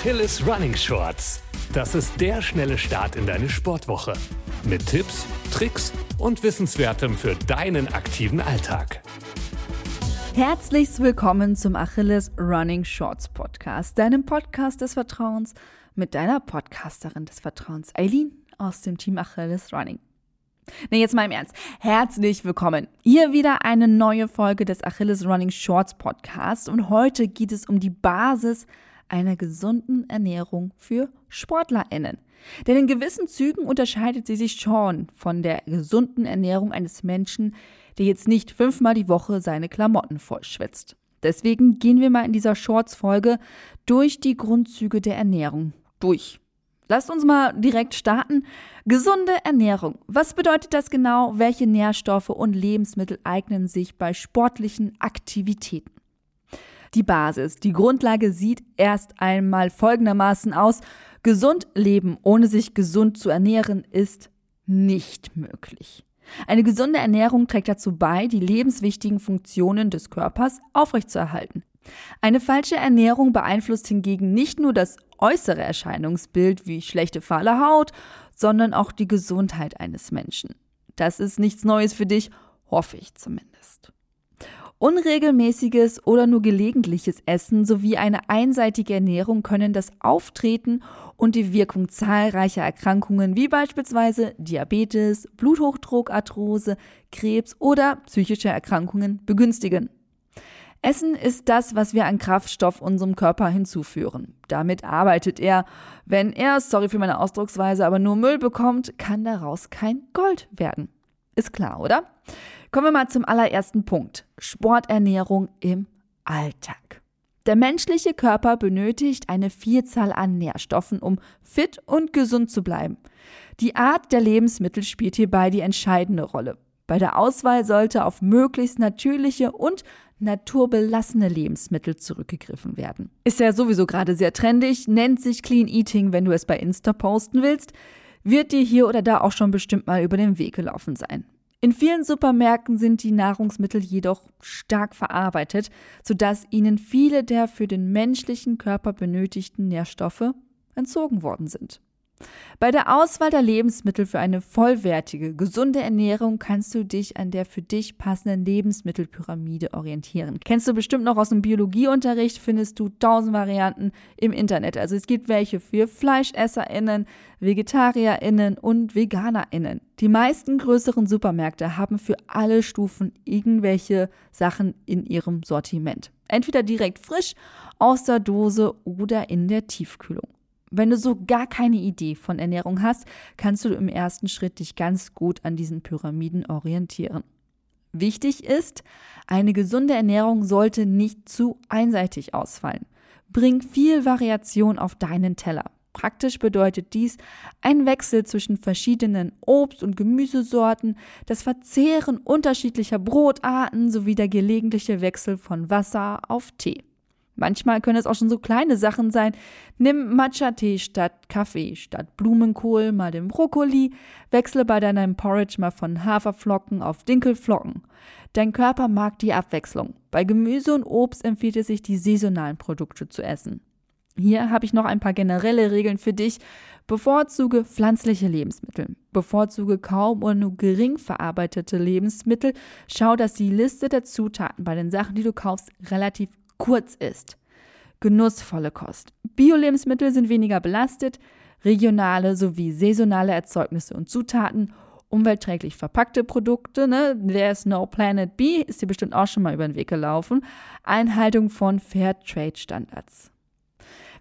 Achilles Running Shorts. Das ist der schnelle Start in deine Sportwoche. Mit Tipps, Tricks und Wissenswertem für deinen aktiven Alltag. Herzlich willkommen zum Achilles Running Shorts Podcast, deinem Podcast des Vertrauens mit deiner Podcasterin des Vertrauens, Eileen aus dem Team Achilles Running. Ne, jetzt mal im Ernst. Herzlich willkommen. Hier wieder eine neue Folge des Achilles Running Shorts Podcast und heute geht es um die Basis einer gesunden Ernährung für SportlerInnen. Denn in gewissen Zügen unterscheidet sie sich schon von der gesunden Ernährung eines Menschen, der jetzt nicht fünfmal die Woche seine Klamotten vollschwitzt. Deswegen gehen wir mal in dieser Shorts-Folge durch die Grundzüge der Ernährung durch. Lasst uns mal direkt starten. Gesunde Ernährung. Was bedeutet das genau? Welche Nährstoffe und Lebensmittel eignen sich bei sportlichen Aktivitäten? Die Basis, die Grundlage sieht erst einmal folgendermaßen aus. Gesund leben, ohne sich gesund zu ernähren, ist nicht möglich. Eine gesunde Ernährung trägt dazu bei, die lebenswichtigen Funktionen des Körpers aufrechtzuerhalten. Eine falsche Ernährung beeinflusst hingegen nicht nur das äußere Erscheinungsbild wie schlechte fahle Haut, sondern auch die Gesundheit eines Menschen. Das ist nichts Neues für dich, hoffe ich zumindest. Unregelmäßiges oder nur gelegentliches Essen sowie eine einseitige Ernährung können das Auftreten und die Wirkung zahlreicher Erkrankungen wie beispielsweise Diabetes, Bluthochdruck, Arthrose, Krebs oder psychische Erkrankungen begünstigen. Essen ist das, was wir an Kraftstoff unserem Körper hinzuführen. Damit arbeitet er. Wenn er, sorry für meine Ausdrucksweise, aber nur Müll bekommt, kann daraus kein Gold werden. Ist klar, oder? Kommen wir mal zum allerersten Punkt. Sporternährung im Alltag. Der menschliche Körper benötigt eine Vielzahl an Nährstoffen, um fit und gesund zu bleiben. Die Art der Lebensmittel spielt hierbei die entscheidende Rolle. Bei der Auswahl sollte auf möglichst natürliche und naturbelassene Lebensmittel zurückgegriffen werden. Ist ja sowieso gerade sehr trendig, nennt sich Clean Eating, wenn du es bei Insta posten willst, wird dir hier oder da auch schon bestimmt mal über den Weg gelaufen sein. In vielen Supermärkten sind die Nahrungsmittel jedoch stark verarbeitet, sodass ihnen viele der für den menschlichen Körper benötigten Nährstoffe entzogen worden sind. Bei der Auswahl der Lebensmittel für eine vollwertige, gesunde Ernährung kannst du dich an der für dich passenden Lebensmittelpyramide orientieren. Kennst du bestimmt noch aus dem Biologieunterricht, findest du tausend Varianten im Internet. Also es gibt welche für FleischesserInnen, VegetarierInnen und VeganerInnen. Die meisten größeren Supermärkte haben für alle Stufen irgendwelche Sachen in ihrem Sortiment. Entweder direkt frisch aus der Dose oder in der Tiefkühlung. Wenn du so gar keine Idee von Ernährung hast, kannst du im ersten Schritt dich ganz gut an diesen Pyramiden orientieren. Wichtig ist, eine gesunde Ernährung sollte nicht zu einseitig ausfallen. Bring viel Variation auf deinen Teller. Praktisch bedeutet dies ein Wechsel zwischen verschiedenen Obst- und Gemüsesorten, das Verzehren unterschiedlicher Brotarten sowie der gelegentliche Wechsel von Wasser auf Tee. Manchmal können es auch schon so kleine Sachen sein. Nimm Matcha-Tee statt Kaffee, statt Blumenkohl mal den Brokkoli, wechsle bei deinem Porridge mal von Haferflocken auf Dinkelflocken. Dein Körper mag die Abwechslung. Bei Gemüse und Obst empfiehlt es sich, die saisonalen Produkte zu essen. Hier habe ich noch ein paar generelle Regeln für dich. Bevorzuge pflanzliche Lebensmittel. Bevorzuge kaum oder nur gering verarbeitete Lebensmittel. Schau, dass die Liste der Zutaten bei den Sachen, die du kaufst, relativ kurz ist. Genussvolle Kost. Bio-Lebensmittel sind weniger belastet, regionale sowie saisonale Erzeugnisse und Zutaten, umweltträglich verpackte Produkte, ne? There's no Planet B, ist dir bestimmt auch schon mal über den Weg gelaufen. Einhaltung von Fairtrade-Standards.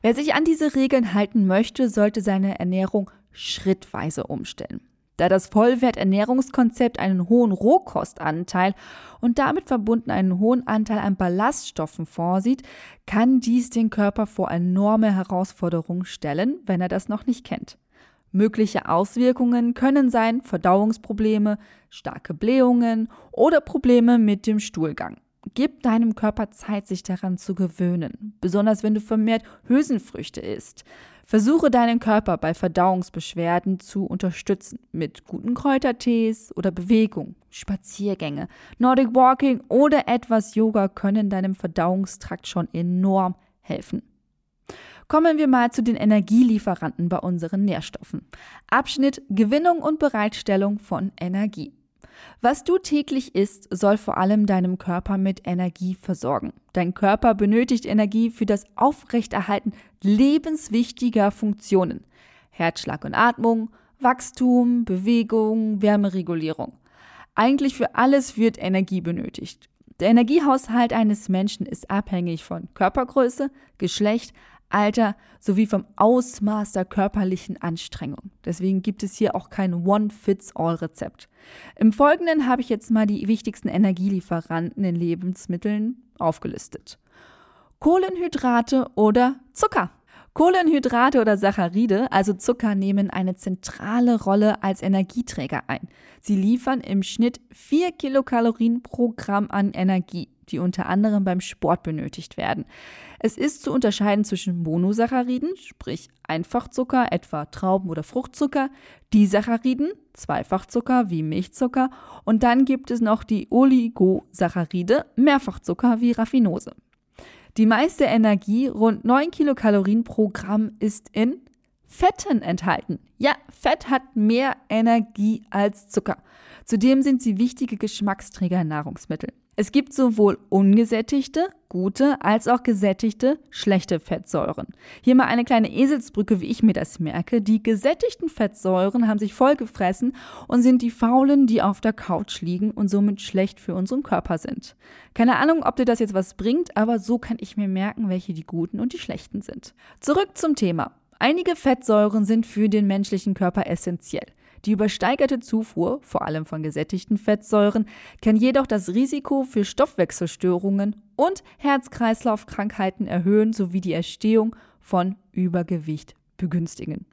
Wer sich an diese Regeln halten möchte, sollte seine Ernährung schrittweise umstellen. Da das Vollwerternährungskonzept einen hohen Rohkostanteil und damit verbunden einen hohen Anteil an Ballaststoffen vorsieht, kann dies den Körper vor enorme Herausforderungen stellen, wenn er das noch nicht kennt. Mögliche Auswirkungen können sein Verdauungsprobleme, starke Blähungen oder Probleme mit dem Stuhlgang. Gib deinem Körper Zeit, sich daran zu gewöhnen, besonders wenn du vermehrt Hülsenfrüchte isst. Versuche deinen Körper bei Verdauungsbeschwerden zu unterstützen mit guten Kräutertees oder Bewegung, Spaziergänge, Nordic Walking oder etwas Yoga können deinem Verdauungstrakt schon enorm helfen. Kommen wir mal zu den Energielieferanten bei unseren Nährstoffen. Abschnitt Gewinnung und Bereitstellung von Energie. Was du täglich isst, soll vor allem deinem Körper mit Energie versorgen. Dein Körper benötigt Energie für das Aufrechterhalten lebenswichtiger Funktionen. Herzschlag und Atmung, Wachstum, Bewegung, Wärmeregulierung. Eigentlich für alles wird Energie benötigt. Der Energiehaushalt eines Menschen ist abhängig von Körpergröße, Geschlecht, Alter sowie vom Ausmaß der körperlichen Anstrengung. Deswegen gibt es hier auch kein One-Fits-All-Rezept. Im Folgenden habe ich jetzt mal die wichtigsten Energielieferanten in Lebensmitteln aufgelistet. Kohlenhydrate oder Zucker. Kohlenhydrate oder Saccharide, also Zucker, nehmen eine zentrale Rolle als Energieträger ein. Sie liefern im Schnitt 4 Kilokalorien pro Gramm an Energie, die unter anderem beim Sport benötigt werden. Es ist zu unterscheiden zwischen Monosacchariden, sprich Einfachzucker, etwa Trauben- oder Fruchtzucker, Disacchariden, Zweifachzucker wie Milchzucker und dann gibt es noch die Oligosaccharide, Mehrfachzucker wie Raffinose. Die meiste Energie, rund 9 Kilokalorien pro Gramm, ist in Fetten enthalten. Ja, Fett hat mehr Energie als Zucker. Zudem sind sie wichtige Geschmacksträger in Nahrungsmitteln. Es gibt sowohl ungesättigte, gute, als auch gesättigte, schlechte Fettsäuren. Hier mal eine kleine Eselsbrücke, wie ich mir das merke. Die gesättigten Fettsäuren haben sich vollgefressen und sind die faulen, die auf der Couch liegen und somit schlecht für unseren Körper sind. Keine Ahnung, ob dir das jetzt was bringt, aber so kann ich mir merken, welche die guten und die schlechten sind. Zurück zum Thema. Einige Fettsäuren sind für den menschlichen Körper essentiell. Die übersteigerte Zufuhr, vor allem von gesättigten Fettsäuren, kann jedoch das Risiko für Stoffwechselstörungen und Herz-Kreislauf-Krankheiten erhöhen sowie die Erstehung von Übergewicht begünstigen.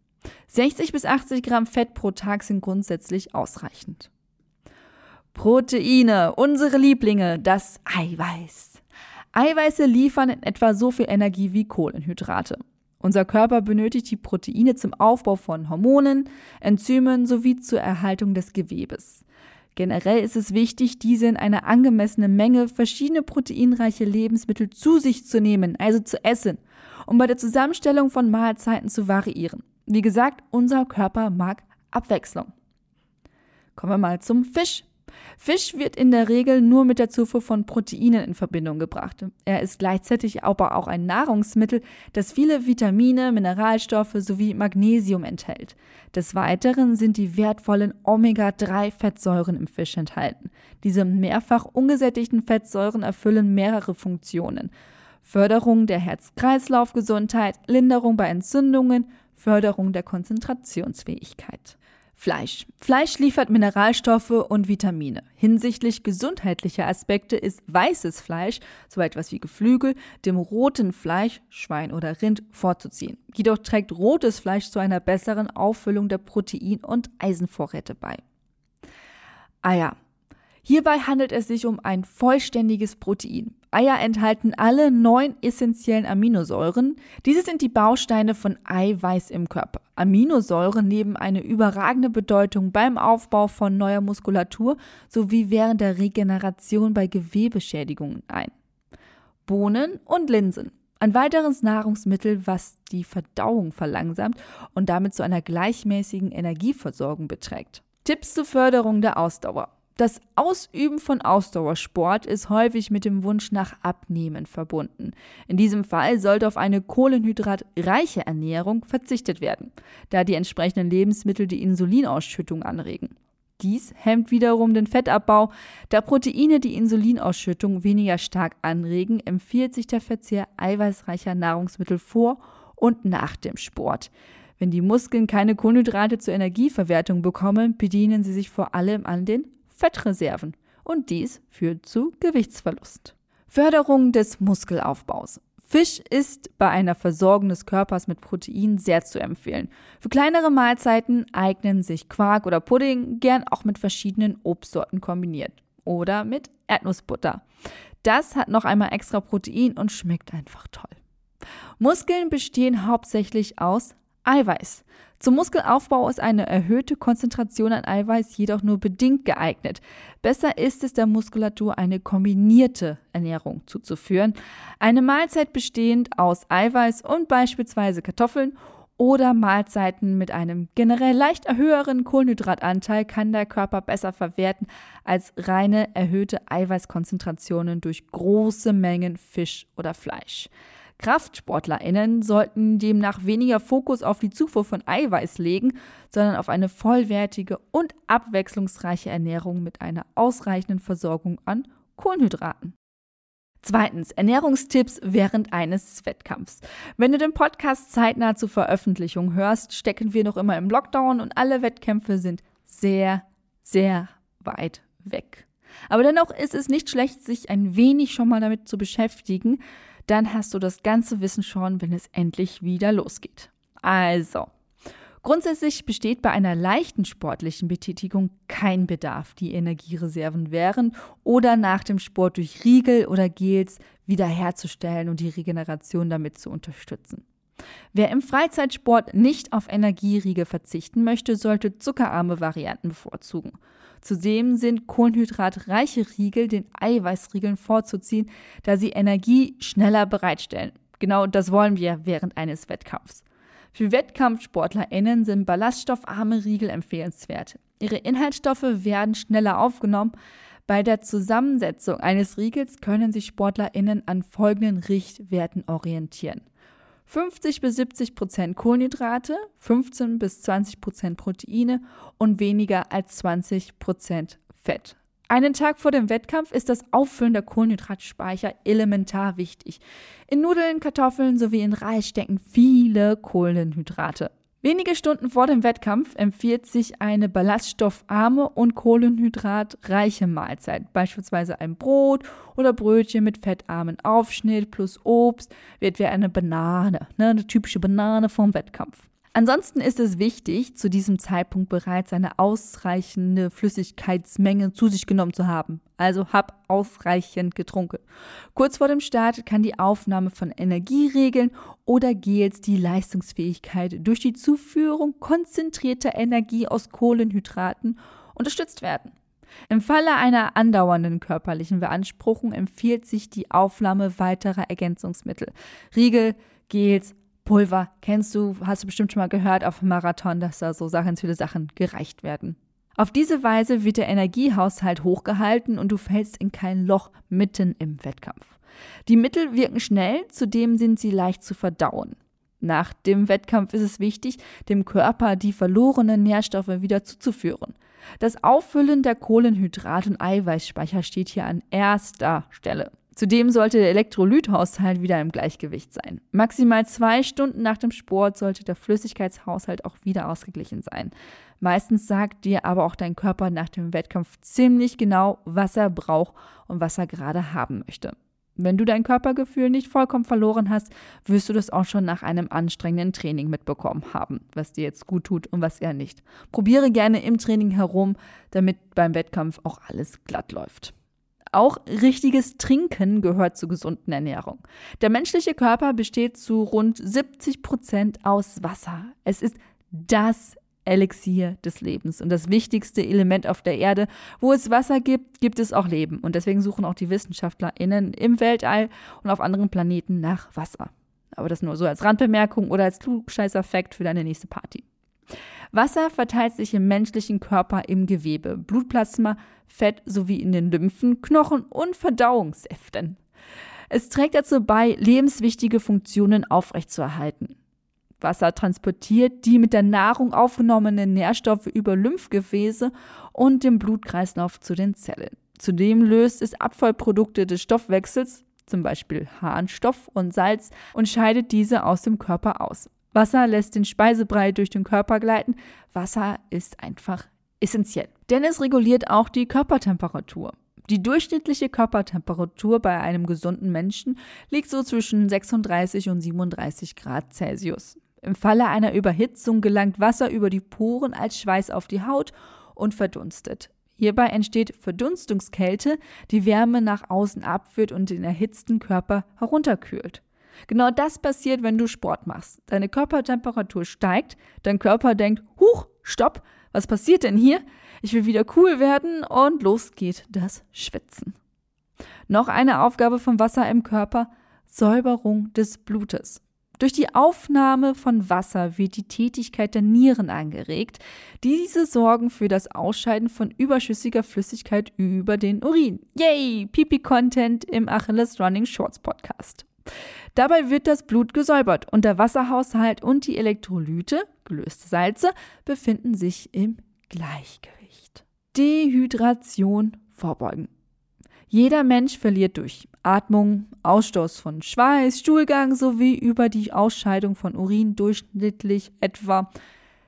60 bis 80 Gramm Fett pro Tag sind grundsätzlich ausreichend. Proteine, unsere Lieblinge, das Eiweiß. Eiweiße liefern in etwa so viel Energie wie Kohlenhydrate. Unser Körper benötigt die Proteine zum Aufbau von Hormonen, Enzymen sowie zur Erhaltung des Gewebes. Generell ist es wichtig, diese in einer angemessenen Menge verschiedene proteinreiche Lebensmittel zu sich zu nehmen, also zu essen, um bei der Zusammenstellung von Mahlzeiten zu variieren. Wie gesagt, unser Körper mag Abwechslung. Kommen wir mal zum Fisch. Fisch wird in der Regel nur mit der Zufuhr von Proteinen in Verbindung gebracht. Er ist gleichzeitig aber auch ein Nahrungsmittel, das viele Vitamine, Mineralstoffe sowie Magnesium enthält. Des Weiteren sind die wertvollen Omega-3-Fettsäuren im Fisch enthalten. Diese mehrfach ungesättigten Fettsäuren erfüllen mehrere Funktionen. Förderung der Herz-Kreislauf-Gesundheit, Linderung bei Entzündungen, Förderung der Konzentrationsfähigkeit. Fleisch. Fleisch liefert Mineralstoffe und Vitamine. Hinsichtlich gesundheitlicher Aspekte ist weißes Fleisch, so etwas wie Geflügel, dem roten Fleisch, Schwein oder Rind, vorzuziehen. Jedoch trägt rotes Fleisch zu einer besseren Auffüllung der Protein- und Eisenvorräte bei. Eier. Hierbei handelt es sich um ein vollständiges Protein. Eier enthalten alle neun essentiellen Aminosäuren. Diese sind die Bausteine von Eiweiß im Körper. Aminosäuren nehmen eine überragende Bedeutung beim Aufbau von neuer Muskulatur sowie während der Regeneration bei Gewebeschädigungen ein. Bohnen und Linsen. Ein weiteres Nahrungsmittel, was die Verdauung verlangsamt und damit zu einer gleichmäßigen Energieversorgung beträgt. Tipps zur Förderung der Ausdauer. Das Ausüben von Ausdauersport ist häufig mit dem Wunsch nach Abnehmen verbunden. In diesem Fall sollte auf eine kohlenhydratreiche Ernährung verzichtet werden, da die entsprechenden Lebensmittel die Insulinausschüttung anregen. Dies hemmt wiederum den Fettabbau. Da Proteine die Insulinausschüttung weniger stark anregen, empfiehlt sich der Verzehr eiweißreicher Nahrungsmittel vor und nach dem Sport. Wenn die Muskeln keine Kohlenhydrate zur Energieverwertung bekommen, bedienen sie sich vor allem an den Fettreserven und dies führt zu Gewichtsverlust. Förderung des Muskelaufbaus. Fisch ist bei einer Versorgung des Körpers mit Protein sehr zu empfehlen. Für kleinere Mahlzeiten eignen sich Quark oder Pudding gern auch mit verschiedenen Obstsorten kombiniert oder mit Erdnussbutter. Das hat noch einmal extra Protein und schmeckt einfach toll. Muskeln bestehen hauptsächlich aus Eiweiß. Zum Muskelaufbau ist eine erhöhte Konzentration an Eiweiß jedoch nur bedingt geeignet. Besser ist es der Muskulatur eine kombinierte Ernährung zuzuführen, eine Mahlzeit bestehend aus Eiweiß und beispielsweise Kartoffeln oder Mahlzeiten mit einem generell leicht höheren Kohlenhydratanteil kann der Körper besser verwerten als reine erhöhte Eiweißkonzentrationen durch große Mengen Fisch oder Fleisch. KraftsportlerInnen sollten demnach weniger Fokus auf die Zufuhr von Eiweiß legen, sondern auf eine vollwertige und abwechslungsreiche Ernährung mit einer ausreichenden Versorgung an Kohlenhydraten. Zweitens, Ernährungstipps während eines Wettkampfs. Wenn du den Podcast zeitnah zur Veröffentlichung hörst, stecken wir noch immer im Lockdown und alle Wettkämpfe sind sehr, sehr weit weg. Aber dennoch ist es nicht schlecht, sich ein wenig schon mal damit zu beschäftigen, dann hast du das ganze Wissen schon, wenn es endlich wieder losgeht. Also, grundsätzlich besteht bei einer leichten sportlichen Betätigung kein Bedarf, die Energiereserven während oder nach dem Sport durch Riegel oder Gels wiederherzustellen und die Regeneration damit zu unterstützen. Wer im Freizeitsport nicht auf Energieriegel verzichten möchte, sollte zuckerarme Varianten bevorzugen. Zudem sind kohlenhydratreiche Riegel den Eiweißriegeln vorzuziehen, da sie Energie schneller bereitstellen. Genau das wollen wir während eines Wettkampfs. Für WettkampfsportlerInnen sind ballaststoffarme Riegel empfehlenswert. Ihre Inhaltsstoffe werden schneller aufgenommen. Bei der Zusammensetzung eines Riegels können sich SportlerInnen an folgenden Richtwerten orientieren. 50 bis 70 Prozent Kohlenhydrate, 15 bis 20 Prozent Proteine und weniger als 20 Prozent Fett. Einen Tag vor dem Wettkampf ist das Auffüllen der Kohlenhydratspeicher elementar wichtig. In Nudeln, Kartoffeln sowie in Reis stecken viele Kohlenhydrate. Wenige Stunden vor dem Wettkampf empfiehlt sich eine ballaststoffarme und kohlenhydratreiche Mahlzeit, beispielsweise ein Brot oder Brötchen mit fettarmen Aufschnitt plus Obst, wird wie eine Banane, ne, eine typische Banane vom Wettkampf. Ansonsten ist es wichtig, zu diesem Zeitpunkt bereits eine ausreichende Flüssigkeitsmenge zu sich genommen zu haben. Also hab ausreichend getrunken. Kurz vor dem Start kann die Aufnahme von Energieregeln oder Gels die Leistungsfähigkeit durch die Zuführung konzentrierter Energie aus Kohlenhydraten unterstützt werden. Im Falle einer andauernden körperlichen Beanspruchung empfiehlt sich die Aufnahme weiterer Ergänzungsmittel. Riegel, Gels, Pulver kennst du, hast du bestimmt schon mal gehört auf dem Marathon, dass da so Sachen, viele Sachen gereicht werden. Auf diese Weise wird der Energiehaushalt hochgehalten und du fällst in kein Loch mitten im Wettkampf. Die Mittel wirken schnell, zudem sind sie leicht zu verdauen. Nach dem Wettkampf ist es wichtig, dem Körper die verlorenen Nährstoffe wieder zuzuführen. Das Auffüllen der Kohlenhydrat- und Eiweißspeicher steht hier an erster Stelle. Zudem sollte der Elektrolythaushalt wieder im Gleichgewicht sein. Maximal zwei Stunden nach dem Sport sollte der Flüssigkeitshaushalt auch wieder ausgeglichen sein. Meistens sagt dir aber auch dein Körper nach dem Wettkampf ziemlich genau, was er braucht und was er gerade haben möchte. Wenn du dein Körpergefühl nicht vollkommen verloren hast, wirst du das auch schon nach einem anstrengenden Training mitbekommen haben, was dir jetzt gut tut und was eher nicht. Probiere gerne im Training herum, damit beim Wettkampf auch alles glatt läuft. Auch richtiges Trinken gehört zur gesunden Ernährung. Der menschliche Körper besteht zu rund 70 Prozent aus Wasser. Es ist das Elixier des Lebens und das wichtigste Element auf der Erde. Wo es Wasser gibt, gibt es auch Leben. Und deswegen suchen auch die WissenschaftlerInnen im Weltall und auf anderen Planeten nach Wasser. Aber das nur so als Randbemerkung oder als Klugscheißer-Fact für deine nächste Party. Wasser verteilt sich im menschlichen Körper im Gewebe, Blutplasma, Fett sowie in den Lymphen, Knochen und Verdauungssäften. Es trägt dazu bei, lebenswichtige Funktionen aufrechtzuerhalten. Wasser transportiert die mit der Nahrung aufgenommenen Nährstoffe über Lymphgefäße und den Blutkreislauf zu den Zellen. Zudem löst es Abfallprodukte des Stoffwechsels, zum Beispiel Harnstoff und Salz, und scheidet diese aus dem Körper aus. Wasser lässt den Speisebrei durch den Körper gleiten. Wasser ist einfach essentiell. Denn es reguliert auch die Körpertemperatur. Die durchschnittliche Körpertemperatur bei einem gesunden Menschen liegt so zwischen 36 und 37 Grad Celsius. Im Falle einer Überhitzung gelangt Wasser über die Poren als Schweiß auf die Haut und verdunstet. Hierbei entsteht Verdunstungskälte, die Wärme nach außen abführt und den erhitzten Körper herunterkühlt. Genau das passiert, wenn du Sport machst. Deine Körpertemperatur steigt, dein Körper denkt, huch, stopp, was passiert denn hier? Ich will wieder cool werden und los geht das Schwitzen. Noch eine Aufgabe vom Wasser im Körper, Säuberung des Blutes. Durch die Aufnahme von Wasser wird die Tätigkeit der Nieren angeregt. Diese sorgen für das Ausscheiden von überschüssiger Flüssigkeit über den Urin. Yay! Pipi-Content im Achilles Running Shorts Podcast. Dabei wird das Blut gesäubert und der Wasserhaushalt und die Elektrolyte, gelöste Salze, befinden sich im Gleichgewicht. Dehydration vorbeugen. Jeder Mensch verliert durch Atmung, Ausstoß von Schweiß, Stuhlgang sowie über die Ausscheidung von Urin durchschnittlich etwa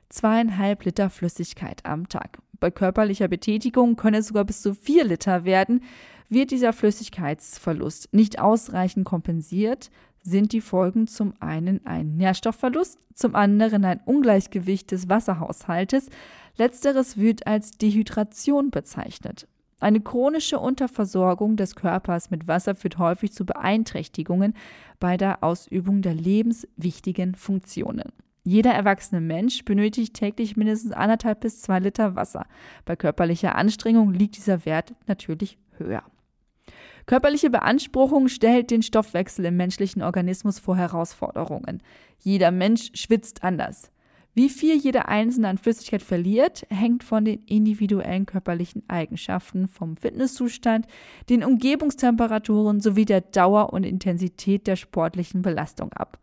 zweieinhalb Liter Flüssigkeit am Tag. Bei körperlicher Betätigung können es sogar bis zu vier Liter werden. Wird dieser Flüssigkeitsverlust nicht ausreichend kompensiert, sind die Folgen zum einen ein Nährstoffverlust, zum anderen ein Ungleichgewicht des Wasserhaushaltes. Letzteres wird als Dehydration bezeichnet. Eine chronische Unterversorgung des Körpers mit Wasser führt häufig zu Beeinträchtigungen bei der Ausübung der lebenswichtigen Funktionen. Jeder erwachsene Mensch benötigt täglich mindestens anderthalb bis zwei Liter Wasser. Bei körperlicher Anstrengung liegt dieser Wert natürlich höher. Körperliche Beanspruchung stellt den Stoffwechsel im menschlichen Organismus vor Herausforderungen. Jeder Mensch schwitzt anders. Wie viel jeder Einzelne an Flüssigkeit verliert, hängt von den individuellen körperlichen Eigenschaften, vom Fitnesszustand, den Umgebungstemperaturen sowie der Dauer und Intensität der sportlichen Belastung ab.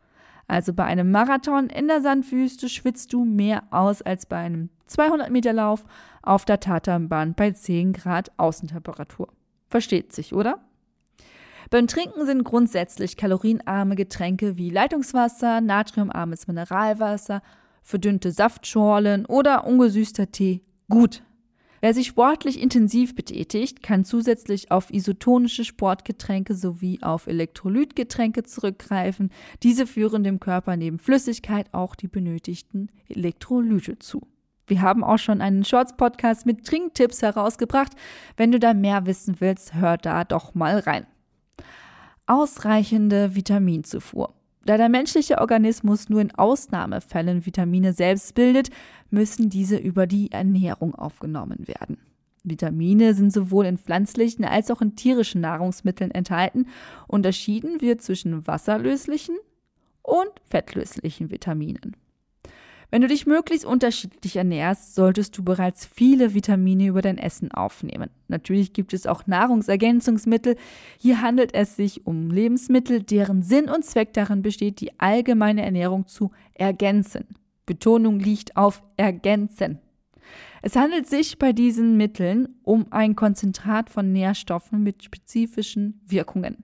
Also bei einem Marathon in der Sandwüste schwitzt du mehr aus als bei einem 200 Meter Lauf auf der Tatanbahn bei 10 Grad Außentemperatur. Versteht sich, oder? Beim Trinken sind grundsätzlich kalorienarme Getränke wie Leitungswasser, natriumarmes Mineralwasser verdünnte Saftschorlen oder ungesüßter Tee gut. Wer sich sportlich intensiv betätigt, kann zusätzlich auf isotonische Sportgetränke sowie auf Elektrolytgetränke zurückgreifen. Diese führen dem Körper neben Flüssigkeit auch die benötigten Elektrolyte zu. Wir haben auch schon einen Shorts-Podcast mit Trinktipps herausgebracht. Wenn du da mehr wissen willst, hör da doch mal rein. Ausreichende Vitaminzufuhr. Da der menschliche Organismus nur in Ausnahmefällen Vitamine selbst bildet, müssen diese über die Ernährung aufgenommen werden. Vitamine sind sowohl in pflanzlichen als auch in tierischen Nahrungsmitteln enthalten. Unterschieden wird zwischen wasserlöslichen und fettlöslichen Vitaminen. Wenn du dich möglichst unterschiedlich ernährst, solltest du bereits viele Vitamine über dein Essen aufnehmen. Natürlich gibt es auch Nahrungsergänzungsmittel. Hier handelt es sich um Lebensmittel, deren Sinn und Zweck darin besteht, die allgemeine Ernährung zu ergänzen. Betonung liegt auf ergänzen. Es handelt sich bei diesen Mitteln um ein Konzentrat von Nährstoffen mit spezifischen Wirkungen.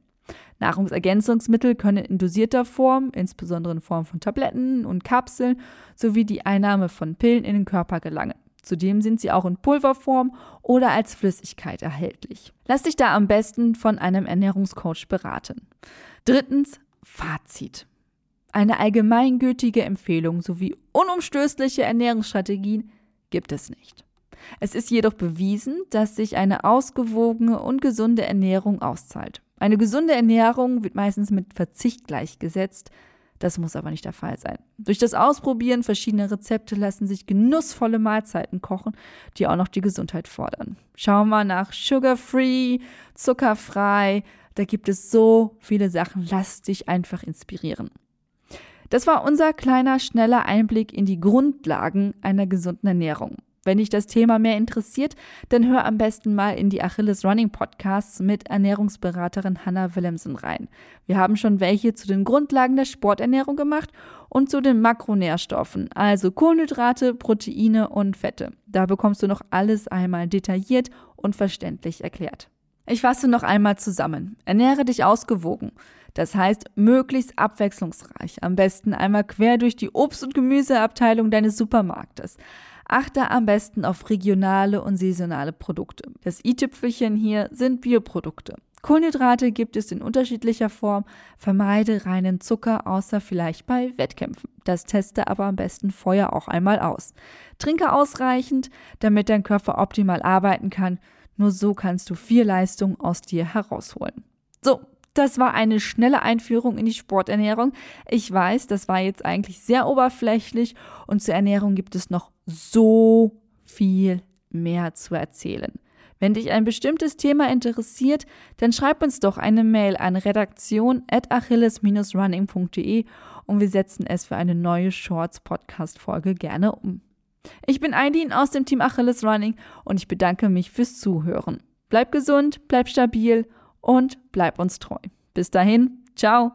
Nahrungsergänzungsmittel können in dosierter Form, insbesondere in Form von Tabletten und Kapseln, sowie die Einnahme von Pillen in den Körper gelangen. Zudem sind sie auch in Pulverform oder als Flüssigkeit erhältlich. Lass dich da am besten von einem Ernährungscoach beraten. Drittens, Fazit. Eine allgemeingültige Empfehlung sowie unumstößliche Ernährungsstrategien gibt es nicht. Es ist jedoch bewiesen, dass sich eine ausgewogene und gesunde Ernährung auszahlt. Eine gesunde Ernährung wird meistens mit Verzicht gleichgesetzt. Das muss aber nicht der Fall sein. Durch das Ausprobieren verschiedener Rezepte lassen sich genussvolle Mahlzeiten kochen, die auch noch die Gesundheit fordern. Schau mal nach Sugar-Free, zuckerfrei. Da gibt es so viele Sachen. Lass dich einfach inspirieren. Das war unser kleiner, schneller Einblick in die Grundlagen einer gesunden Ernährung. Wenn dich das Thema mehr interessiert, dann hör am besten mal in die Achilles Running Podcasts mit Ernährungsberaterin Hannah Willemsen rein. Wir haben schon welche zu den Grundlagen der Sporternährung gemacht und zu den Makronährstoffen, also Kohlenhydrate, Proteine und Fette. Da bekommst du noch alles einmal detailliert und verständlich erklärt. Ich fasse noch einmal zusammen. Ernähre dich ausgewogen. Das heißt, möglichst abwechslungsreich. Am besten einmal quer durch die Obst- und Gemüseabteilung deines Supermarktes. Achte am besten auf regionale und saisonale Produkte. Das i-Tüpfelchen hier sind Bioprodukte. Kohlenhydrate gibt es in unterschiedlicher Form. Vermeide reinen Zucker, außer vielleicht bei Wettkämpfen. Das teste aber am besten vorher auch einmal aus. Trinke ausreichend, damit dein Körper optimal arbeiten kann. Nur so kannst du viel Leistung aus dir herausholen. So, das war eine schnelle Einführung in die Sporternährung. Ich weiß, das war jetzt eigentlich sehr oberflächlich und zur Ernährung gibt es noch so viel mehr zu erzählen. Wenn dich ein bestimmtes Thema interessiert, dann schreib uns doch eine Mail an redaktion.achilles-running.de und wir setzen es für eine neue Shorts-Podcast-Folge gerne um. Ich bin Eileen aus dem Team Achilles Running und ich bedanke mich fürs Zuhören. Bleib gesund, bleib stabil und bleib uns treu. Bis dahin, ciao!